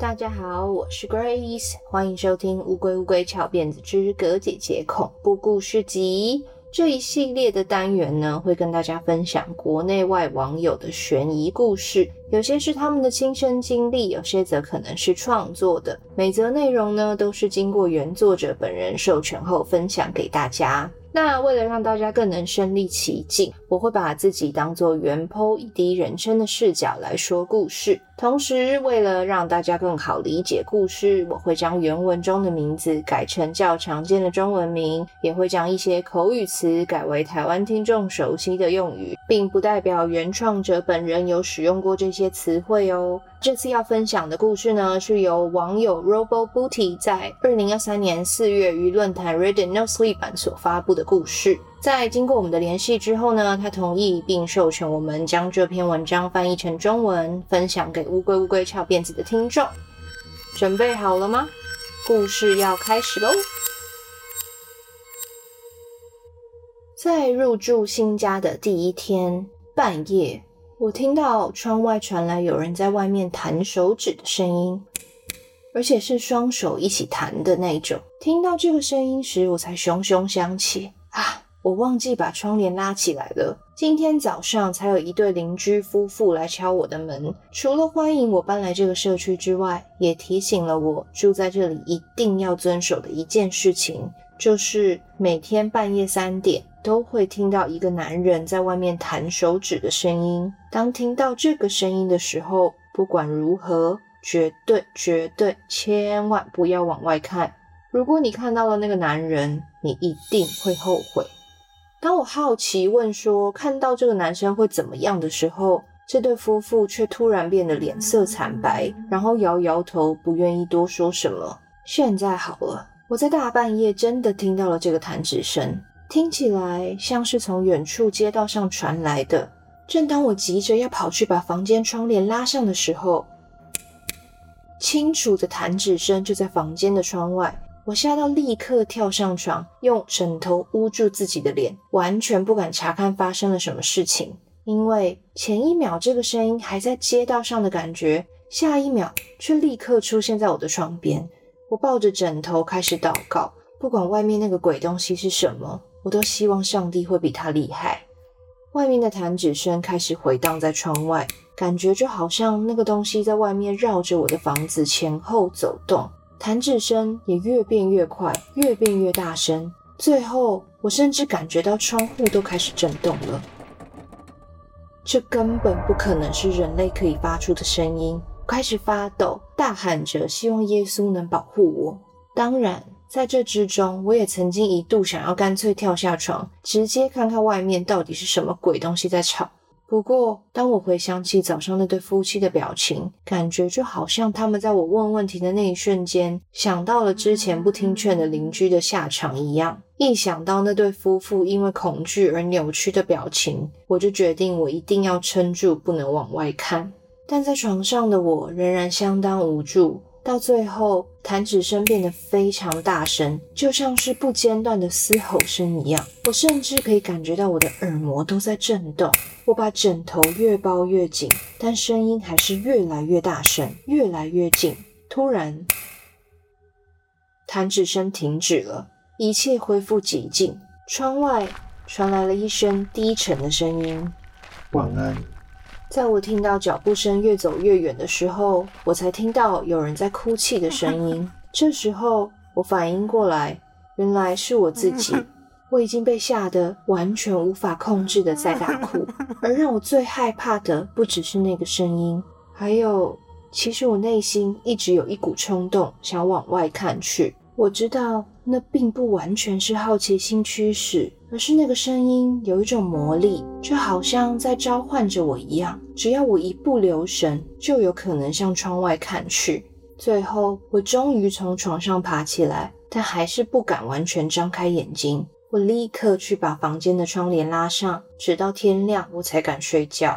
大家好，我是 Grace，欢迎收听《乌龟乌龟翘辫子之格姐姐恐怖故事集》这一系列的单元呢，会跟大家分享国内外网友的悬疑故事，有些是他们的亲身经历，有些则可能是创作的。每则内容呢，都是经过原作者本人授权后分享给大家。那为了让大家更能身临其境，我会把自己当做原 PO，以第一人称的视角来说故事。同时，为了让大家更好理解故事，我会将原文中的名字改成较常见的中文名，也会将一些口语词改为台湾听众熟悉的用语，并不代表原创者本人有使用过这些词汇哦。这次要分享的故事呢，是由网友 Robo Booty 在二零二三年四月于论坛 Reddit No Sleep 版所发布的故事。在经过我们的联系之后呢，他同意并授权我们将这篇文章翻译成中文，分享给乌龟乌龟翘辫子的听众。准备好了吗？故事要开始喽！在入住新家的第一天半夜，我听到窗外传来有人在外面弹手指的声音，而且是双手一起弹的那种。听到这个声音时，我才熊熊想起啊。我忘记把窗帘拉起来了。今天早上才有一对邻居夫妇来敲我的门，除了欢迎我搬来这个社区之外，也提醒了我住在这里一定要遵守的一件事情，就是每天半夜三点都会听到一个男人在外面弹手指的声音。当听到这个声音的时候，不管如何，绝对绝对千万不要往外看。如果你看到了那个男人，你一定会后悔。当我好奇问说，看到这个男生会怎么样的时候，这对夫妇却突然变得脸色惨白，然后摇摇头，不愿意多说什么。现在好了，我在大半夜真的听到了这个弹指声，听起来像是从远处街道上传来的。正当我急着要跑去把房间窗帘拉上的时候，清楚的弹指声就在房间的窗外。我吓到，立刻跳上床，用枕头捂住自己的脸，完全不敢查看发生了什么事情。因为前一秒这个声音还在街道上的感觉，下一秒却立刻出现在我的床边。我抱着枕头开始祷告，不管外面那个鬼东西是什么，我都希望上帝会比他厉害。外面的弹指声开始回荡在窗外，感觉就好像那个东西在外面绕着我的房子前后走动。弹指声也越变越快，越变越大声，最后我甚至感觉到窗户都开始震动了。这根本不可能是人类可以发出的声音。我开始发抖，大喊着希望耶稣能保护我。当然，在这之中，我也曾经一度想要干脆跳下床，直接看看外面到底是什么鬼东西在吵。不过，当我回想起早上那对夫妻的表情，感觉就好像他们在我问问题的那一瞬间，想到了之前不听劝的邻居的下场一样。一想到那对夫妇因为恐惧而扭曲的表情，我就决定我一定要撑住，不能往外看。但在床上的我仍然相当无助。到最后，弹指声变得非常大声，就像是不间断的嘶吼声一样。我甚至可以感觉到我的耳膜都在震动。我把枕头越包越紧，但声音还是越来越大声，越来越近。突然，弹指声停止了，一切恢复寂静。窗外传来了一声低沉的声音：“晚安。”在我听到脚步声越走越远的时候，我才听到有人在哭泣的声音。这时候，我反应过来，原来是我自己。我已经被吓得完全无法控制的在大哭。而让我最害怕的，不只是那个声音，还有，其实我内心一直有一股冲动，想往外看去。我知道，那并不完全是好奇心驱使。而是那个声音有一种魔力，就好像在召唤着我一样。只要我一不留神，就有可能向窗外看去。最后，我终于从床上爬起来，但还是不敢完全张开眼睛。我立刻去把房间的窗帘拉上，直到天亮我才敢睡觉。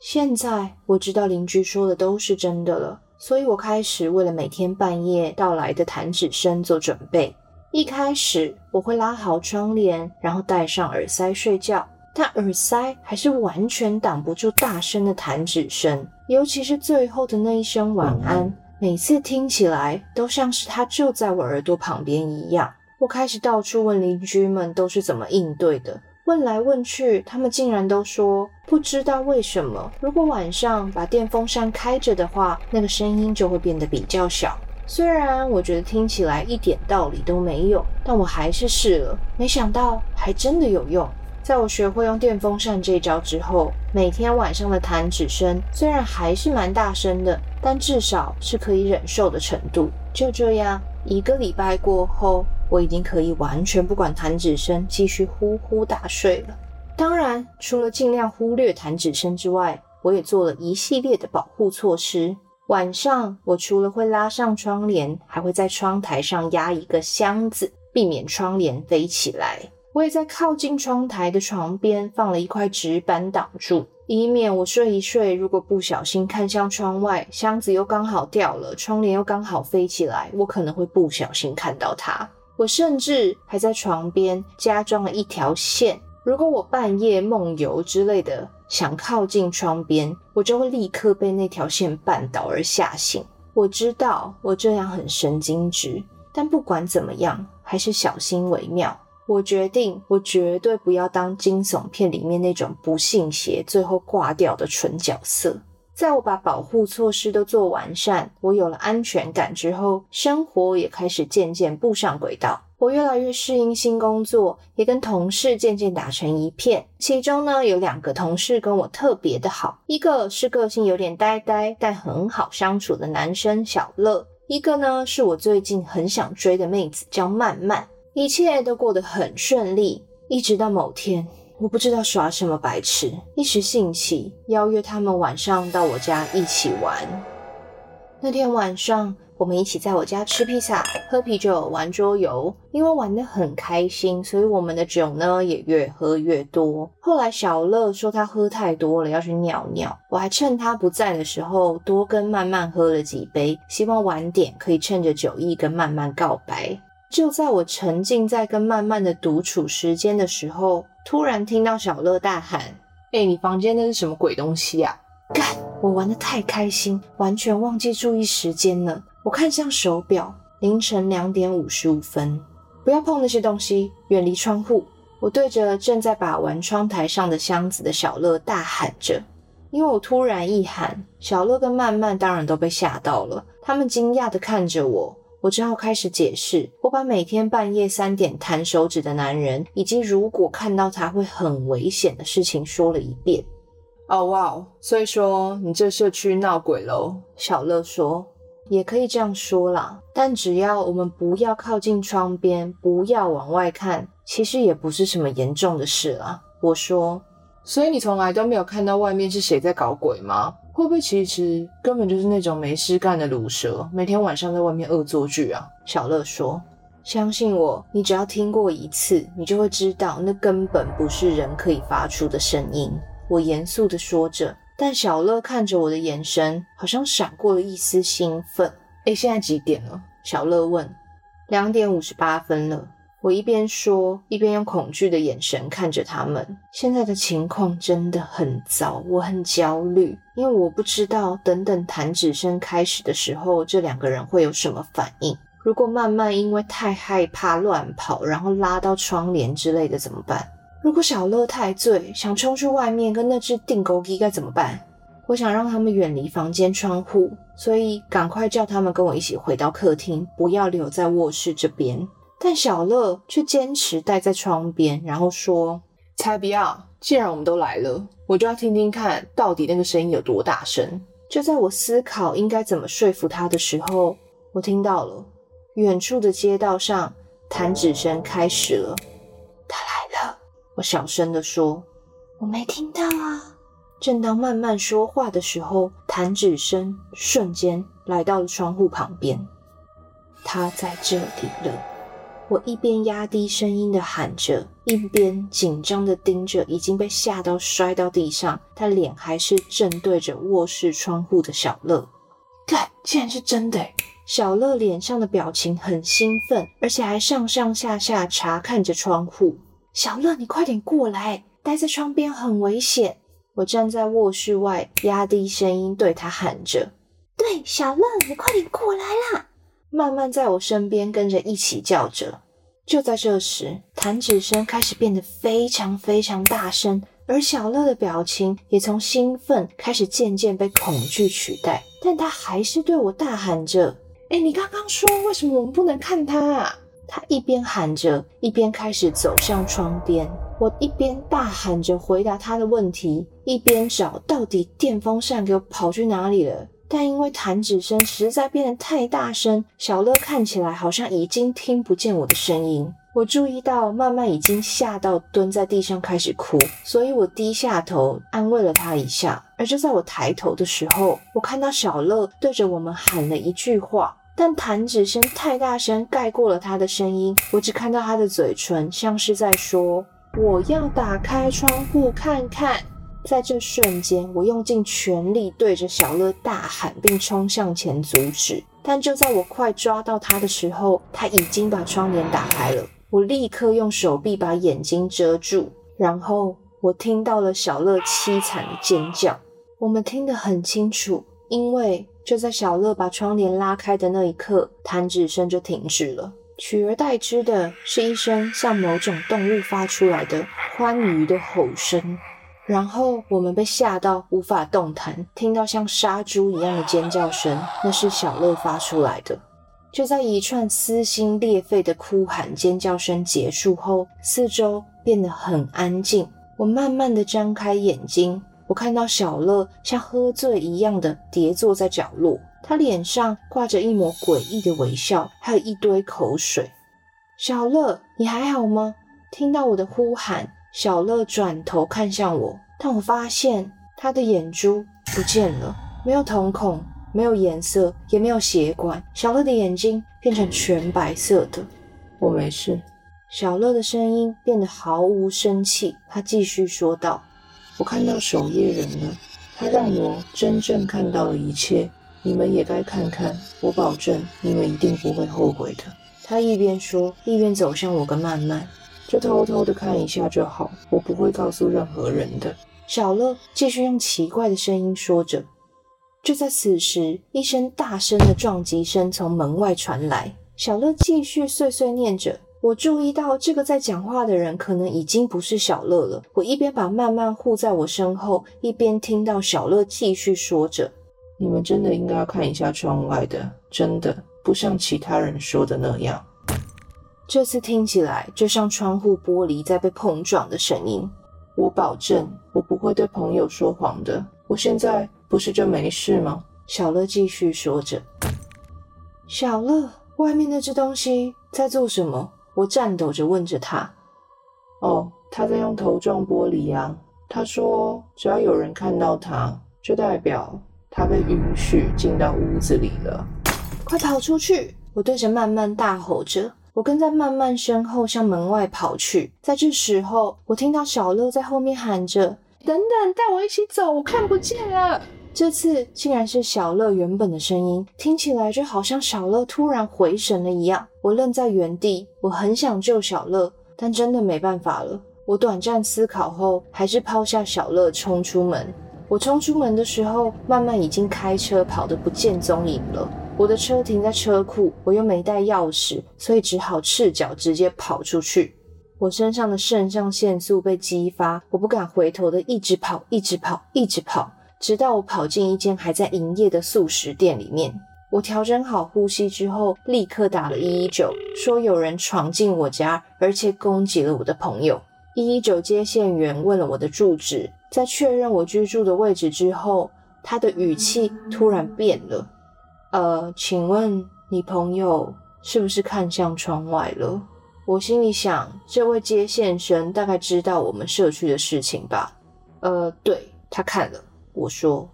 现在我知道邻居说的都是真的了，所以我开始为了每天半夜到来的弹指声做准备。一开始我会拉好窗帘，然后戴上耳塞睡觉，但耳塞还是完全挡不住大声的弹指声，尤其是最后的那一声晚安，每次听起来都像是他就在我耳朵旁边一样。我开始到处问邻居们都是怎么应对的，问来问去，他们竟然都说不知道为什么。如果晚上把电风扇开着的话，那个声音就会变得比较小。虽然我觉得听起来一点道理都没有，但我还是试了，没想到还真的有用。在我学会用电风扇这招之后，每天晚上的弹指声虽然还是蛮大声的，但至少是可以忍受的程度。就这样，一个礼拜过后，我已经可以完全不管弹指声，继续呼呼大睡了。当然，除了尽量忽略弹指声之外，我也做了一系列的保护措施。晚上，我除了会拉上窗帘，还会在窗台上压一个箱子，避免窗帘飞起来。我也在靠近窗台的床边放了一块纸板挡住，以免我睡一睡，如果不小心看向窗外，箱子又刚好掉了，窗帘又刚好飞起来，我可能会不小心看到它。我甚至还在床边加装了一条线，如果我半夜梦游之类的。想靠近窗边，我就会立刻被那条线绊倒而吓醒。我知道我这样很神经质，但不管怎么样，还是小心为妙。我决定，我绝对不要当惊悚片里面那种不信邪、最后挂掉的蠢角色。在我把保护措施都做完善，我有了安全感之后，生活也开始渐渐步上轨道。我越来越适应新工作，也跟同事渐渐打成一片。其中呢，有两个同事跟我特别的好，一个是个性有点呆呆但很好相处的男生小乐，一个呢是我最近很想追的妹子叫曼曼。一切都过得很顺利，一直到某天，我不知道耍什么白痴，一时兴起邀约他们晚上到我家一起玩。那天晚上，我们一起在我家吃披萨、喝啤酒、玩桌游。因为玩得很开心，所以我们的酒呢也越喝越多。后来小乐说他喝太多了，要去尿尿。我还趁他不在的时候多跟曼曼喝了几杯，希望晚点可以趁着酒意跟曼曼告白。就在我沉浸在跟曼曼的独处时间的时候，突然听到小乐大喊：“哎，你房间那是什么鬼东西啊？”干！我玩得太开心，完全忘记注意时间了。我看向手表，凌晨两点五十五分。不要碰那些东西，远离窗户。我对着正在把玩窗台上的箱子的小乐大喊着。因为我突然一喊，小乐跟曼曼当然都被吓到了，他们惊讶地看着我。我只好开始解释，我把每天半夜三点弹手指的男人，以及如果看到他会很危险的事情说了一遍。哦哇，所以说你这社区闹鬼喽？小乐说，也可以这样说啦。但只要我们不要靠近窗边，不要往外看，其实也不是什么严重的事啦。我说，所以你从来都没有看到外面是谁在搞鬼吗？会不会其实根本就是那种没事干的卤蛇，每天晚上在外面恶作剧啊？小乐说，相信我，你只要听过一次，你就会知道那根本不是人可以发出的声音。我严肃地说着，但小乐看着我的眼神好像闪过了一丝兴奋。诶，现在几点了？小乐问。两点五十八分了。我一边说，一边用恐惧的眼神看着他们。现在的情况真的很糟，我很焦虑，因为我不知道等等弹指声开始的时候，这两个人会有什么反应。如果慢慢因为太害怕乱跑，然后拉到窗帘之类的怎么办？如果小乐太醉，想冲去外面跟那只钉孤枝该怎么办？我想让他们远离房间窗户，所以赶快叫他们跟我一起回到客厅，不要留在卧室这边。但小乐却坚持待在窗边，然后说：“才不要！既然我们都来了，我就要听听看到底那个声音有多大声。”就在我思考应该怎么说服他的时候，我听到了远处的街道上弹指声开始了。我小声地说：“我没听到啊。”正当慢慢说话的时候，弹指声瞬间来到了窗户旁边。他在这里了。我一边压低声音的喊着，一边紧张的盯着已经被吓到摔到地上，他脸还是正对着卧室窗户的小乐。干，竟然是真的！小乐脸上的表情很兴奋，而且还上上下下查看着窗户。小乐，你快点过来！待在窗边很危险。我站在卧室外，压低声音对他喊着。对，小乐，你快点过来啦！”慢慢在我身边跟着一起叫着。就在这时，弹指声开始变得非常非常大声，而小乐的表情也从兴奋开始渐渐被恐惧取代。但他还是对我大喊着：“哎，你刚刚说为什么我们不能看他啊？”他一边喊着，一边开始走向窗边。我一边大喊着回答他的问题，一边找到底电风扇给我跑去哪里了。但因为弹指声实在变得太大声，小乐看起来好像已经听不见我的声音。我注意到曼曼已经吓到蹲在地上开始哭，所以我低下头安慰了她一下。而就在我抬头的时候，我看到小乐对着我们喊了一句话，但弹指声太大声盖过了他的声音，我只看到他的嘴唇像是在说：“我要打开窗户看看。”在这瞬间，我用尽全力对着小乐大喊，并冲向前阻止。但就在我快抓到他的时候，他已经把窗帘打开了。我立刻用手臂把眼睛遮住，然后我听到了小乐凄惨的尖叫。我们听得很清楚，因为就在小乐把窗帘拉开的那一刻，弹指声就停止了，取而代之的是一声像某种动物发出来的欢愉的吼声。然后我们被吓到无法动弹，听到像杀猪一样的尖叫声，那是小乐发出来的。就在一串撕心裂肺的哭喊尖叫声结束后，四周变得很安静。我慢慢的张开眼睛，我看到小乐像喝醉一样的跌坐在角落，他脸上挂着一抹诡异的微笑，还有一堆口水。小乐，你还好吗？听到我的呼喊。小乐转头看向我，但我发现他的眼珠不见了，没有瞳孔，没有颜色，也没有血管。小乐的眼睛变成全白色的。我没事。小乐的声音变得毫无生气，他继续说道：“我看到守夜人了，他让我真正看到了一切。你们也该看看，我保证你们一定不会后悔的。”他一边说，一边走向我跟曼曼。就偷偷的看一下就好，我不会告诉任何人的。小乐继续用奇怪的声音说着。就在此时，一声大声的撞击声从门外传来。小乐继续碎碎念着。我注意到这个在讲话的人可能已经不是小乐了。我一边把曼曼护在我身后，一边听到小乐继续说着：“你们真的应该要看一下窗外的，真的不像其他人说的那样。”这次听起来就像窗户玻璃在被碰撞的声音。我保证，我不会对朋友说谎的。我现在不是就没事吗？小乐继续说着。小乐，外面那只东西在做什么？我颤抖着问着他。哦，他在用头撞玻璃啊。他说，只要有人看到他，就代表他被允许进到屋子里了。快跑出去！我对着曼曼大吼着。我跟在曼曼身后向门外跑去，在这时候，我听到小乐在后面喊着：“等等，带我一起走，我看不见了。”这次竟然是小乐原本的声音，听起来就好像小乐突然回神了一样。我愣在原地，我很想救小乐，但真的没办法了。我短暂思考后，还是抛下小乐冲出门。我冲出门的时候，曼曼已经开车跑得不见踪影了。我的车停在车库，我又没带钥匙，所以只好赤脚直接跑出去。我身上的肾上腺素被激发，我不敢回头的一直跑，一直跑，一直跑，直到我跑进一间还在营业的素食店里面。我调整好呼吸之后，立刻打了一一九，说有人闯进我家，而且攻击了我的朋友。一一九接线员问了我的住址，在确认我居住的位置之后，他的语气突然变了。呃，请问你朋友是不是看向窗外了？我心里想，这位接线生大概知道我们社区的事情吧？呃，对，他看了。我说，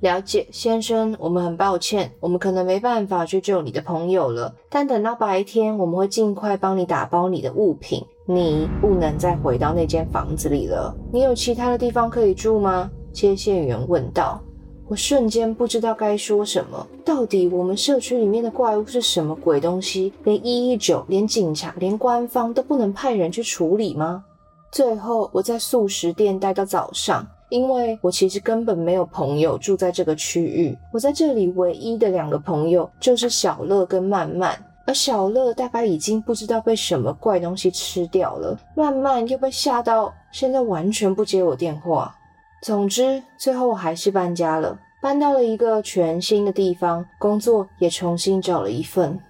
了解，先生，我们很抱歉，我们可能没办法去救你的朋友了。但等到白天，我们会尽快帮你打包你的物品。你不能再回到那间房子里了。你有其他的地方可以住吗？接线员问道。我瞬间不知道该说什么。到底我们社区里面的怪物是什么鬼东西？连一一九、连警察、连官方都不能派人去处理吗？最后，我在速食店待到早上，因为我其实根本没有朋友住在这个区域，我在这里唯一的两个朋友就是小乐跟曼曼，而小乐大概已经不知道被什么怪东西吃掉了，曼曼又被吓到，现在完全不接我电话。总之，最后我还是搬家了，搬到了一个全新的地方，工作也重新找了一份。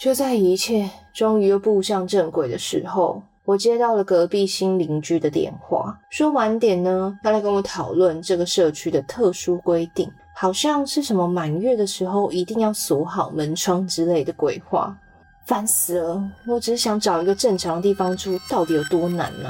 就在一切终于又步向正轨的时候，我接到了隔壁新邻居的电话，说晚点呢，要来跟我讨论这个社区的特殊规定，好像是什么满月的时候一定要锁好门窗之类的鬼话，烦死了！我只是想找一个正常的地方住，到底有多难呢？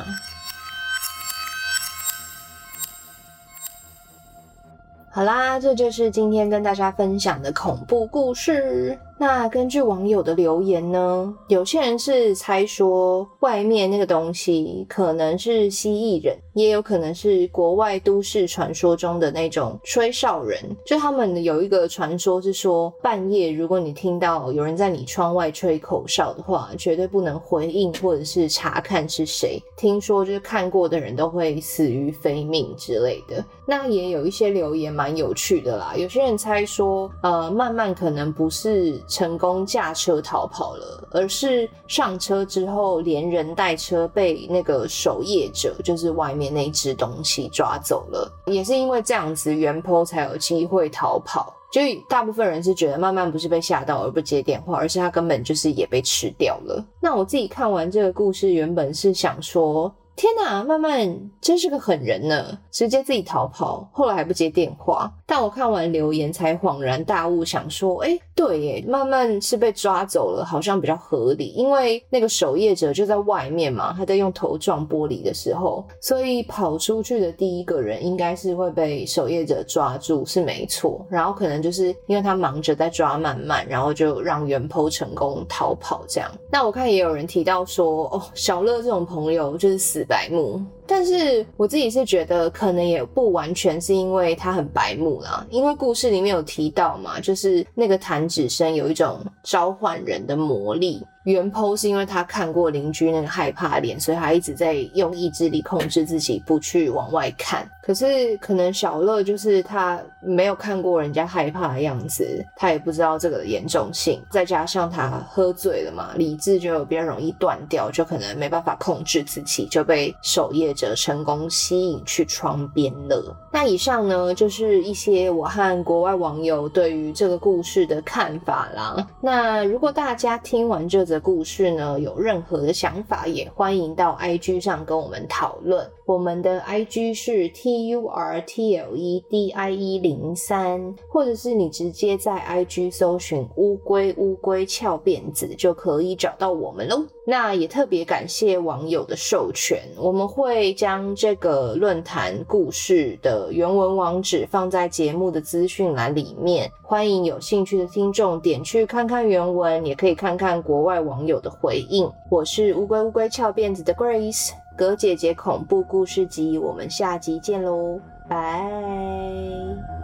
好啦，这就是今天跟大家分享的恐怖故事。那根据网友的留言呢，有些人是猜说外面那个东西可能是蜥蜴人，也有可能是国外都市传说中的那种吹哨人。就他们有一个传说是说，半夜如果你听到有人在你窗外吹口哨的话，绝对不能回应或者是查看是谁。听说就是看过的人都会死于非命之类的。那也有一些留言蛮有趣的啦，有些人猜说，呃，曼曼可能不是。成功驾车逃跑了，而是上车之后连人带车被那个守夜者，就是外面那只东西抓走了。也是因为这样子，原坡才有机会逃跑。就大部分人是觉得曼曼不是被吓到而不接电话，而是他根本就是也被吃掉了。那我自己看完这个故事，原本是想说。天哪，曼曼真是个狠人呢，直接自己逃跑，后来还不接电话。但我看完留言才恍然大悟，想说，诶，对耶，曼曼是被抓走了，好像比较合理，因为那个守夜者就在外面嘛，他在用头撞玻璃的时候，所以跑出去的第一个人应该是会被守夜者抓住，是没错。然后可能就是因为他忙着在抓曼曼，然后就让原 PO 成功逃跑这样。那我看也有人提到说，哦，小乐这种朋友就是死白目。但是我自己是觉得，可能也不完全是因为他很白目啦，因为故事里面有提到嘛，就是那个弹指声有一种召唤人的魔力。原 PO 是因为他看过邻居那个害怕脸，所以他一直在用意志力控制自己不去往外看。可是可能小乐就是他没有看过人家害怕的样子，他也不知道这个严重性。再加上他喝醉了嘛，理智就比较容易断掉，就可能没办法控制自己，就被守夜者成功吸引去窗边了。那以上呢，就是一些我和国外网友对于这个故事的看法啦。那如果大家听完这则，故事呢，有任何的想法也欢迎到 IG 上跟我们讨论。我们的 IG 是 T U R T L E D I E 零三，或者是你直接在 IG 搜寻乌龟乌龟翘辫子就可以找到我们喽。那也特别感谢网友的授权，我们会将这个论坛故事的原文网址放在节目的资讯栏里面，欢迎有兴趣的听众点去看看原文，也可以看看国外网友的回应。我是乌龟乌龟翘辫子的 Grace，葛姐姐恐怖故事集，我们下集见喽，拜。